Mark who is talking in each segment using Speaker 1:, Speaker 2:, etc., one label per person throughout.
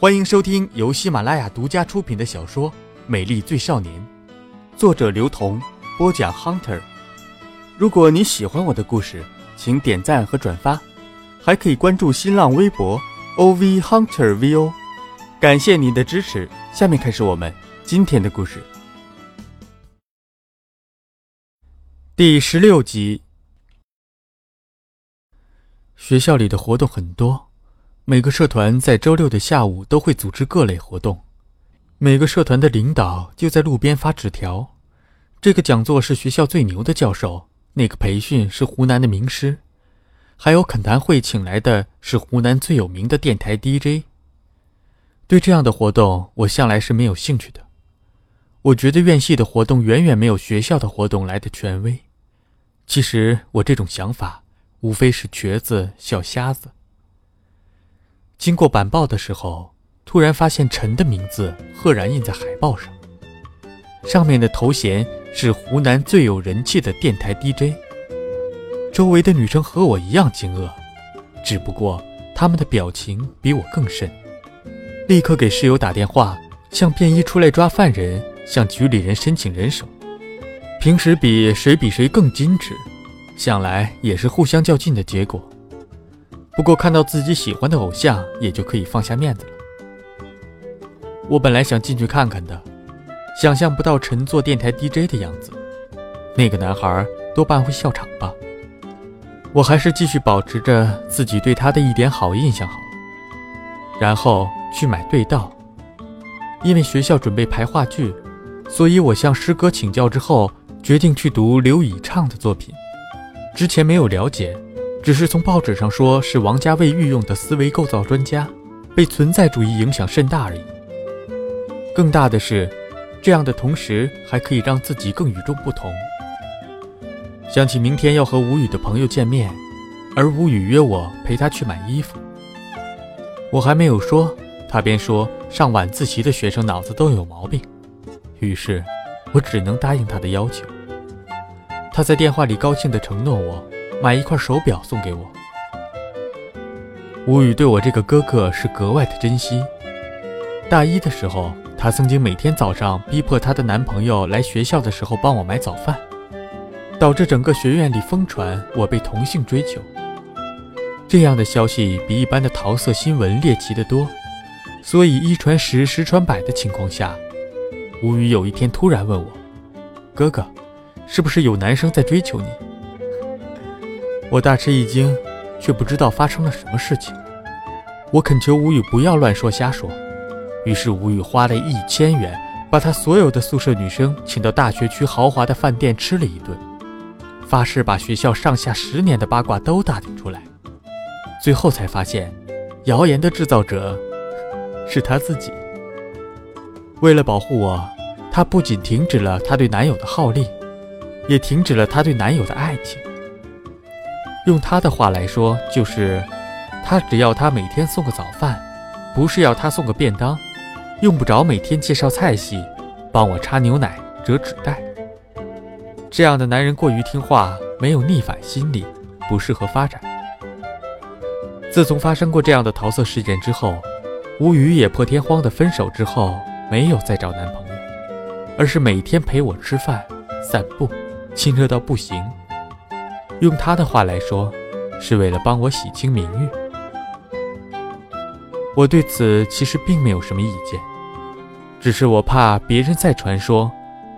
Speaker 1: 欢迎收听由喜马拉雅独家出品的小说《美丽最少年》，作者刘同，播讲 Hunter。如果你喜欢我的故事，请点赞和转发，还可以关注新浪微博 OV Hunter VO。感谢您的支持。下面开始我们今天的故事。第十六集。学校里的活动很多，每个社团在周六的下午都会组织各类活动。每个社团的领导就在路边发纸条。这个讲座是学校最牛的教授，那个培训是湖南的名师，还有恳谈会请来的是湖南最有名的电台 DJ。对这样的活动，我向来是没有兴趣的。我觉得院系的活动远远没有学校的活动来的权威。其实我这种想法。无非是瘸子、小瞎子。经过板报的时候，突然发现陈的名字赫然印在海报上，上面的头衔是湖南最有人气的电台 DJ。周围的女生和我一样惊愕，只不过她们的表情比我更甚，立刻给室友打电话，向便衣出来抓犯人，向局里人申请人手。平时比谁比谁更矜持。想来也是互相较劲的结果。不过看到自己喜欢的偶像，也就可以放下面子了。我本来想进去看看的，想象不到陈做电台 DJ 的样子。那个男孩多半会笑场吧。我还是继续保持着自己对他的一点好印象好了。然后去买对道，因为学校准备排话剧，所以我向师哥请教之后，决定去读刘以畅的作品。之前没有了解，只是从报纸上说是王家卫御用的思维构造专家，被存在主义影响甚大而已。更大的是，这样的同时还可以让自己更与众不同。想起明天要和吴宇的朋友见面，而吴宇约我陪他去买衣服，我还没有说，他便说上晚自习的学生脑子都有毛病，于是，我只能答应他的要求。他在电话里高兴地承诺我买一块手表送给我。吴宇对我这个哥哥是格外的珍惜。大一的时候，他曾经每天早上逼迫她的男朋友来学校的时候帮我买早饭，导致整个学院里疯传我被同性追求。这样的消息比一般的桃色新闻猎奇得多，所以一传十，十传百的情况下，吴宇有一天突然问我：“哥哥。”是不是有男生在追求你？我大吃一惊，却不知道发生了什么事情。我恳求吴宇不要乱说瞎说，于是吴宇花了一千元，把他所有的宿舍女生请到大学区豪华的饭店吃了一顿，发誓把学校上下十年的八卦都打听出来。最后才发现，谣言的制造者是他自己。为了保护我，他不仅停止了他对男友的好令。也停止了她对男友的爱情。用她的话来说，就是他只要他每天送个早饭，不是要他送个便当，用不着每天介绍菜系，帮我插牛奶、折纸袋。这样的男人过于听话，没有逆反心理，不适合发展。自从发生过这样的桃色事件之后，吴宇也破天荒的分手之后，没有再找男朋友，而是每天陪我吃饭、散步。亲热到不行，用他的话来说，是为了帮我洗清名誉。我对此其实并没有什么意见，只是我怕别人再传说，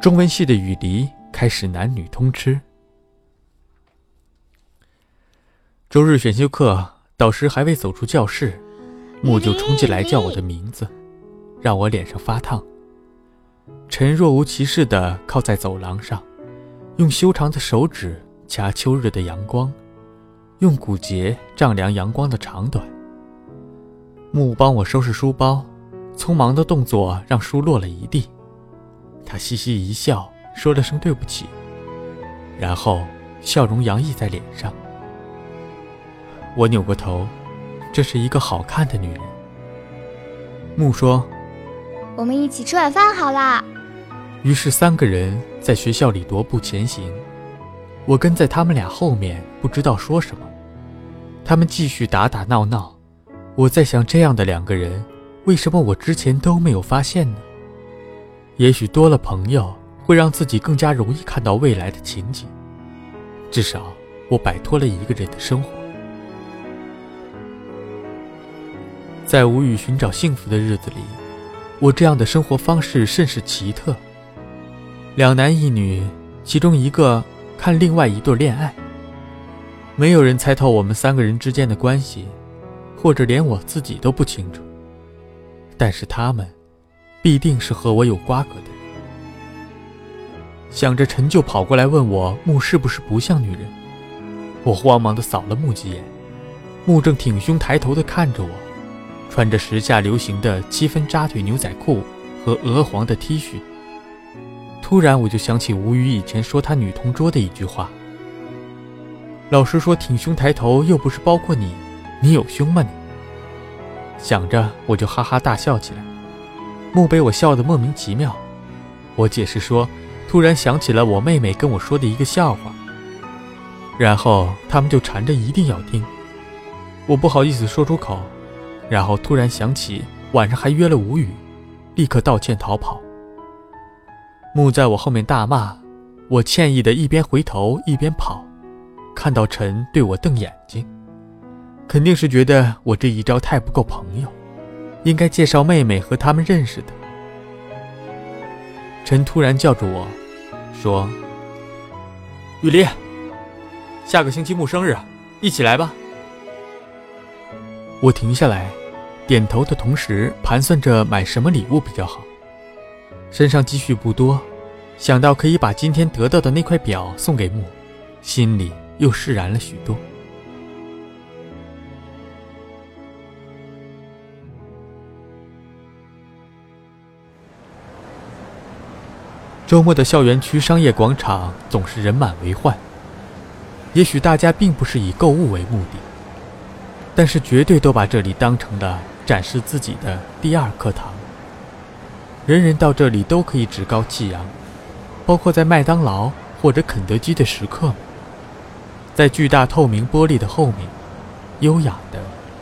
Speaker 1: 中文系的雨梨开始男女通吃。周日选修课，导师还未走出教室，木就冲进来叫我的名字，让我脸上发烫。陈若无其事地靠在走廊上。用修长的手指掐秋日的阳光，用骨节丈量阳光的长短。木帮我收拾书包，匆忙的动作让书落了一地。他嘻嘻一笑，说了声对不起，然后笑容洋溢在脸上。我扭过头，这是一个好看的女人。木说：“
Speaker 2: 我们一起吃晚饭好啦。”
Speaker 1: 于是三个人在学校里踱步前行，我跟在他们俩后面，不知道说什么。他们继续打打闹闹，我在想，这样的两个人，为什么我之前都没有发现呢？也许多了朋友，会让自己更加容易看到未来的情景。至少，我摆脱了一个人的生活。在无语寻找幸福的日子里，我这样的生活方式甚是奇特。两男一女，其中一个看另外一对恋爱。没有人猜透我们三个人之间的关系，或者连我自己都不清楚。但是他们，必定是和我有瓜葛的人。想着，陈就跑过来问我木是不是不像女人。我慌忙的扫了木几眼，木正挺胸抬头的看着我，穿着时下流行的七分扎腿牛仔裤和鹅黄的 T 恤。突然，我就想起吴宇以前说他女同桌的一句话。老师说挺胸抬头又不是包括你，你有胸吗你？想着我就哈哈大笑起来，木被我笑得莫名其妙。我解释说，突然想起了我妹妹跟我说的一个笑话，然后他们就缠着一定要听。我不好意思说出口，然后突然想起晚上还约了吴宇，立刻道歉逃跑。木在我后面大骂，我歉意的一边回头一边跑。看到陈对我瞪眼睛，肯定是觉得我这一招太不够朋友，应该介绍妹妹和他们认识的。陈突然叫住我，说：“雨林，下个星期木生日，一起来吧。”我停下来，点头的同时盘算着买什么礼物比较好。身上积蓄不多，想到可以把今天得到的那块表送给木，心里。又释然了许多。周末的校园区商业广场总是人满为患。也许大家并不是以购物为目的，但是绝对都把这里当成了展示自己的第二课堂。人人到这里都可以趾高气扬，包括在麦当劳或者肯德基的食客们。在巨大透明玻璃的后面，优雅的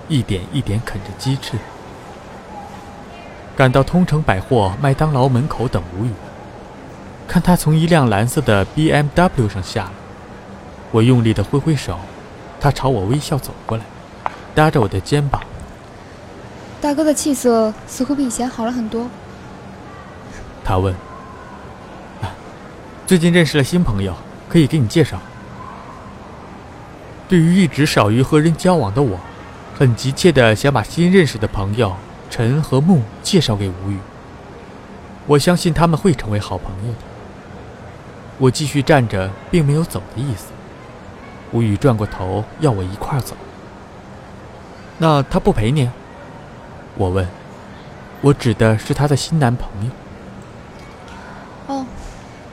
Speaker 1: 一点一点啃着鸡翅。赶到通城百货、麦当劳门口等无语，看他从一辆蓝色的 BMW 上下来，我用力的挥挥手，他朝我微笑走过来，搭着我的肩膀。
Speaker 2: 大哥的气色似乎比以前好了很多。
Speaker 1: 他问：“最近认识了新朋友，可以给你介绍。”对于一直少于和人交往的我，很急切地想把新认识的朋友陈和木介绍给吴语。我相信他们会成为好朋友的。我继续站着，并没有走的意思。吴语转过头要我一块走。那他不陪你？我问。我指的是他的新男朋友。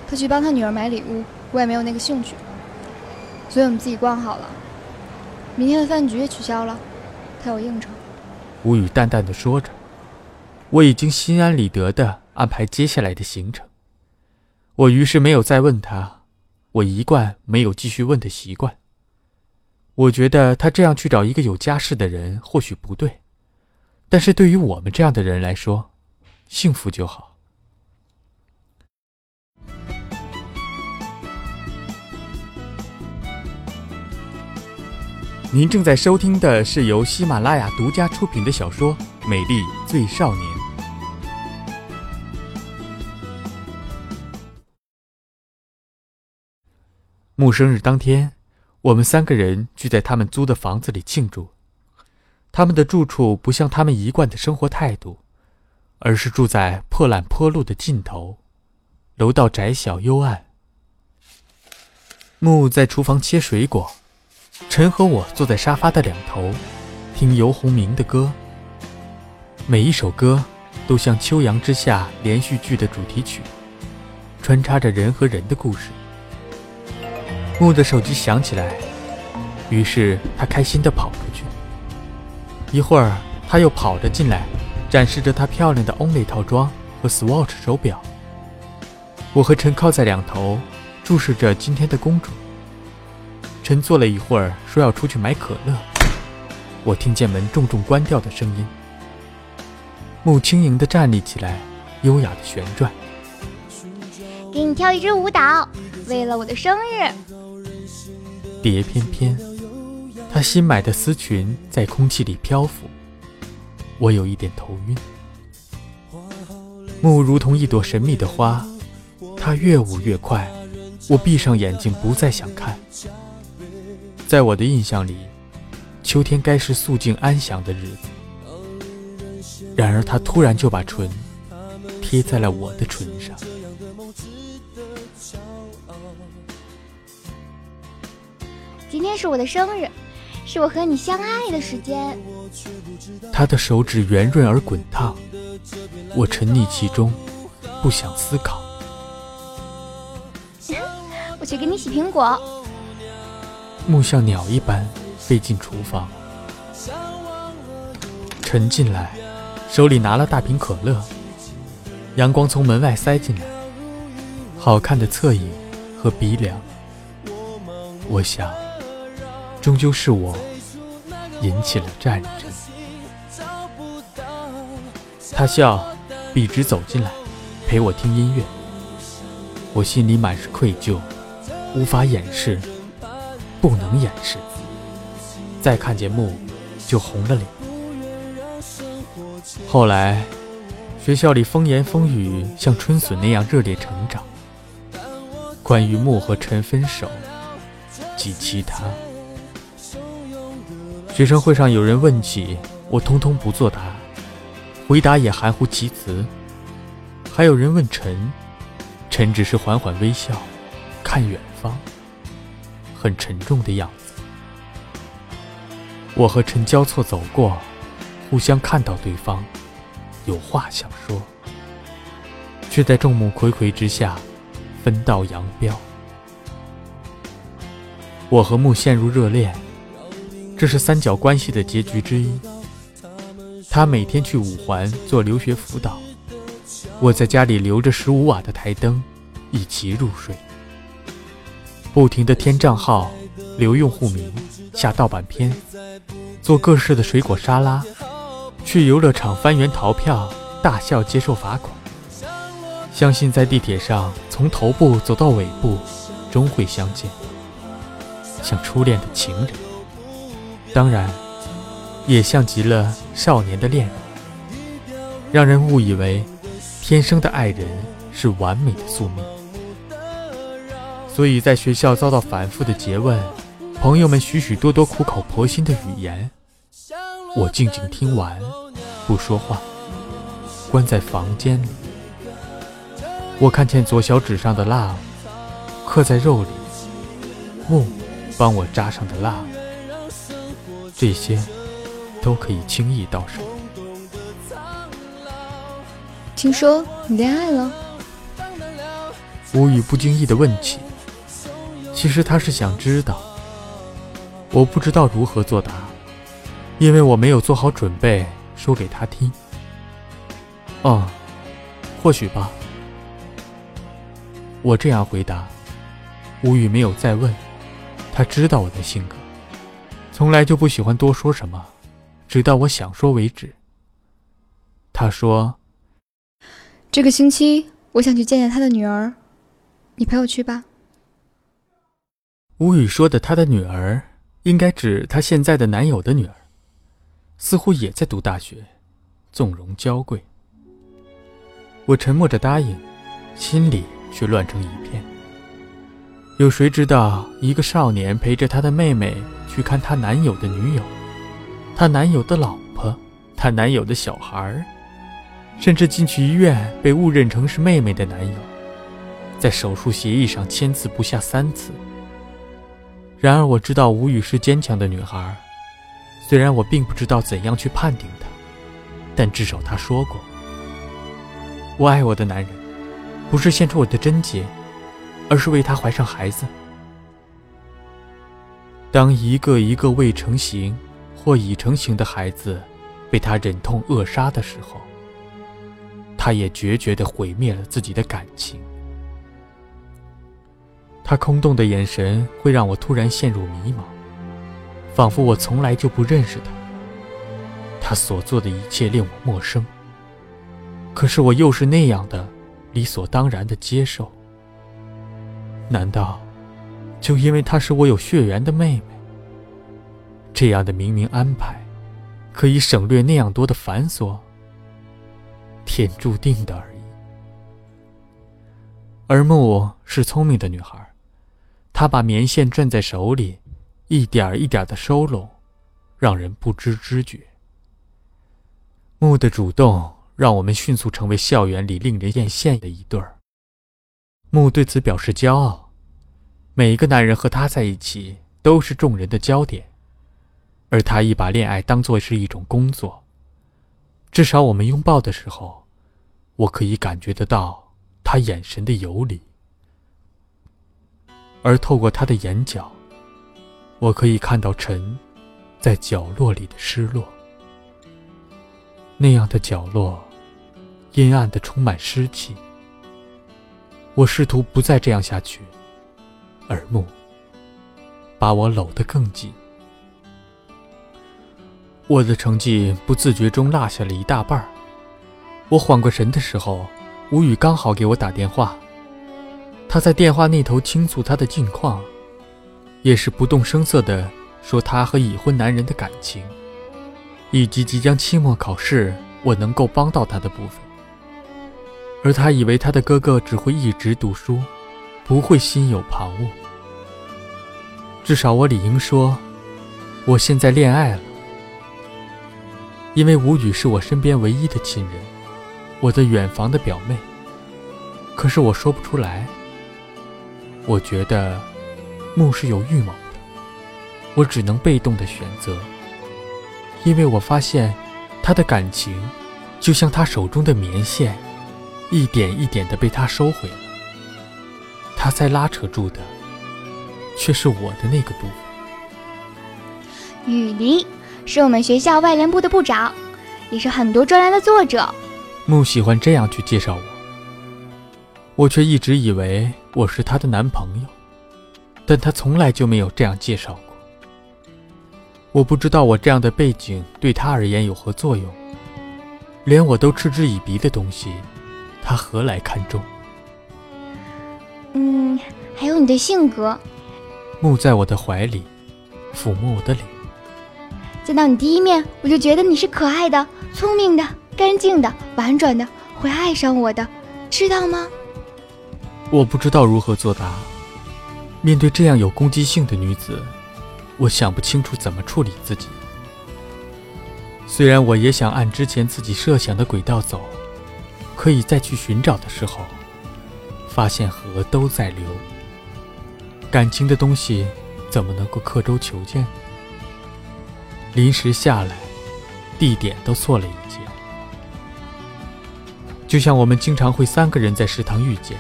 Speaker 2: 他去帮他女儿买礼物，我也没有那个兴趣，所以我们自己逛好了。明天的饭局也取消了，他有应酬。
Speaker 1: 吴语淡淡的说着，我已经心安理得的安排接下来的行程。我于是没有再问他，我一贯没有继续问的习惯。我觉得他这样去找一个有家室的人或许不对，但是对于我们这样的人来说，幸福就好。您正在收听的是由喜马拉雅独家出品的小说《美丽最少年》。木生日当天，我们三个人聚在他们租的房子里庆祝。他们的住处不像他们一贯的生活态度，而是住在破烂坡路的尽头，楼道窄小幽暗。木在厨房切水果。陈和我坐在沙发的两头，听游鸿明的歌。每一首歌都像秋阳之下连续剧的主题曲，穿插着人和人的故事。木的手机响起来，于是他开心地跑出去。一会儿，他又跑着进来，展示着他漂亮的 Only 套装和 Swatch 手表。我和陈靠在两头，注视着今天的公主。陈坐了一会儿，说要出去买可乐。我听见门重重关掉的声音。木轻盈地站立起来，优雅的旋转。
Speaker 2: 给你跳一支舞蹈，为了我的生日。
Speaker 1: 蝶翩翩，她新买的丝裙在空气里漂浮，我有一点头晕。木如同一朵神秘的花，它越舞越快，我闭上眼睛不再想看。在我的印象里，秋天该是肃静安详的日子，然而他突然就把唇贴在了我的唇上。
Speaker 2: 今天是我的生日，是我和你相爱的时间。
Speaker 1: 他的手指圆润而滚烫，我沉溺其中，不想思考。
Speaker 2: 我去给你洗苹果。
Speaker 1: 木像鸟一般飞进厨房，沉进来，手里拿了大瓶可乐。阳光从门外塞进来，好看的侧影和鼻梁。我想。终究是我引起了战争。他笑，笔直走进来，陪我听音乐。我心里满是愧疚，无法掩饰，不能掩饰。再看见木，就红了脸。后来，学校里风言风语像春笋那样热烈成长。关于木和陈分手，及其他。学生会上有人问起，我通通不作答，回答也含糊其辞。还有人问陈，陈只是缓缓微笑，看远方，很沉重的样子。我和陈交错走过，互相看到对方，有话想说，却在众目睽睽之下分道扬镳。我和木陷入热恋。这是三角关系的结局之一。他每天去五环做留学辅导，我在家里留着十五瓦的台灯，一起入睡。不停的添账号、留用户名、下盗版片，做各式的水果沙拉，去游乐场翻圆逃票，大笑接受罚款。相信在地铁上从头部走到尾部，终会相见，像初恋的情人。当然，也像极了少年的恋人，让人误以为天生的爱人是完美的宿命。所以在学校遭到反复的诘问，朋友们许许多多苦口婆心的语言，我静静听完，不说话，关在房间里。我看见左小指上的蜡刻在肉里，木帮我扎上的蜡。这些都可以轻易到手。
Speaker 2: 听说你恋爱了？
Speaker 1: 吴语不经意的问起，其实他是想知道。我不知道如何作答，因为我没有做好准备说给他听。哦，或许吧。我这样回答，吴语没有再问，他知道我的性格。从来就不喜欢多说什么，直到我想说为止。他说：“
Speaker 2: 这个星期我想去见见他的女儿，你陪我去吧。”
Speaker 1: 吴宇说的他的女儿，应该指他现在的男友的女儿，似乎也在读大学，纵容娇贵。我沉默着答应，心里却乱成一片。有谁知道一个少年陪着他的妹妹？去看她男友的女友，她男友的老婆，她男友的小孩，甚至进去医院被误认成是妹妹的男友，在手术协议上签字不下三次。然而我知道吴语是坚强的女孩，虽然我并不知道怎样去判定她，但至少她说过：“我爱我的男人，不是献出我的贞洁，而是为他怀上孩子。”当一个一个未成型或已成型的孩子被他忍痛扼杀的时候，他也决绝地毁灭了自己的感情。他空洞的眼神会让我突然陷入迷茫，仿佛我从来就不认识他。他所做的一切令我陌生，可是我又是那样的理所当然的接受。难道就因为她是我有血缘的妹妹？这样的冥冥安排，可以省略那样多的繁琐？天注定的而已。而木是聪明的女孩，他把棉线攥在手里，一点一点的收拢，让人不知知觉。木的主动让我们迅速成为校园里令人艳羡的一对儿。木对此表示骄傲，每一个男人和他在一起都是众人的焦点，而他亦把恋爱当作是一种工作。至少我们拥抱的时候，我可以感觉得到他眼神的游离，而透过他的眼角，我可以看到尘在角落里的失落。那样的角落，阴暗的，充满湿气。我试图不再这样下去，耳目把我搂得更紧。我的成绩不自觉中落下了一大半我缓过神的时候，吴宇刚好给我打电话。他在电话那头倾诉他的近况，也是不动声色地说他和已婚男人的感情。以及即将期末考试，我能够帮到他的部分。而他以为他的哥哥只会一直读书，不会心有旁骛。至少我理应说，我现在恋爱了。因为吴宇是我身边唯一的亲人，我的远房的表妹。可是我说不出来。我觉得，木是有预谋的，我只能被动的选择。因为我发现，他的感情，就像他手中的棉线，一点一点的被他收回了。他在拉扯住的，却是我的那个部分。
Speaker 2: 雨梨是我们学校外联部的部长，也是很多专栏的作者。
Speaker 1: 木喜欢这样去介绍我，我却一直以为我是她的男朋友，但她从来就没有这样介绍过。我不知道我这样的背景对她而言有何作用，连我都嗤之以鼻的东西，她何来看重？
Speaker 2: 嗯，还有你的性格。
Speaker 1: 木在我的怀里，抚摸我的脸。
Speaker 2: 见到你第一面，我就觉得你是可爱的、聪明的、干净的、婉转的，会爱上我的，知道吗？
Speaker 1: 我不知道如何作答。面对这样有攻击性的女子。我想不清楚怎么处理自己。虽然我也想按之前自己设想的轨道走，可以再去寻找的时候，发现河都在流。感情的东西怎么能够刻舟求剑？临时下来，地点都错了一截。就像我们经常会三个人在食堂遇见，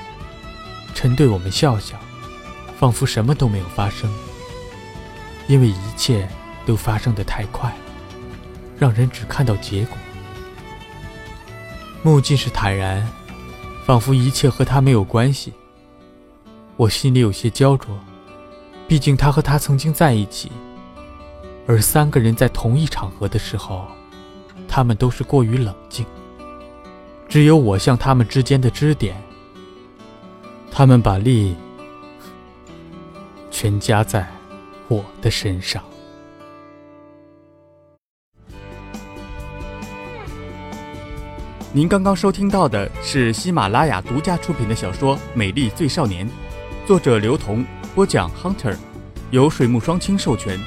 Speaker 1: 陈对我们笑笑，仿佛什么都没有发生。因为一切都发生的太快，让人只看到结果。木尽是坦然，仿佛一切和他没有关系。我心里有些焦灼，毕竟他和他曾经在一起，而三个人在同一场合的时候，他们都是过于冷静。只有我像他们之间的支点，他们把力全加在。我的身上。
Speaker 3: 您刚刚收听到的是喜马拉雅独家出品的小说《美丽最少年》，作者刘同，播讲 Hunter，由水木双清授权。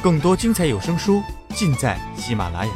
Speaker 3: 更多精彩有声书尽在喜马拉雅。